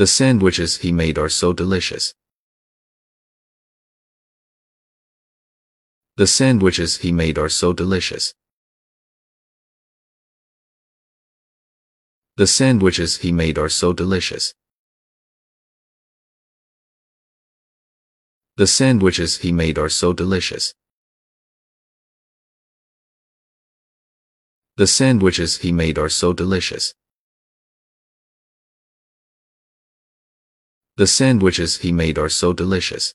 The sandwiches he made are so delicious. The sandwiches he made are so delicious. The sandwiches he made are so delicious. The sandwiches he made are so delicious. The sandwiches he made are so delicious. The sandwiches he made are so delicious.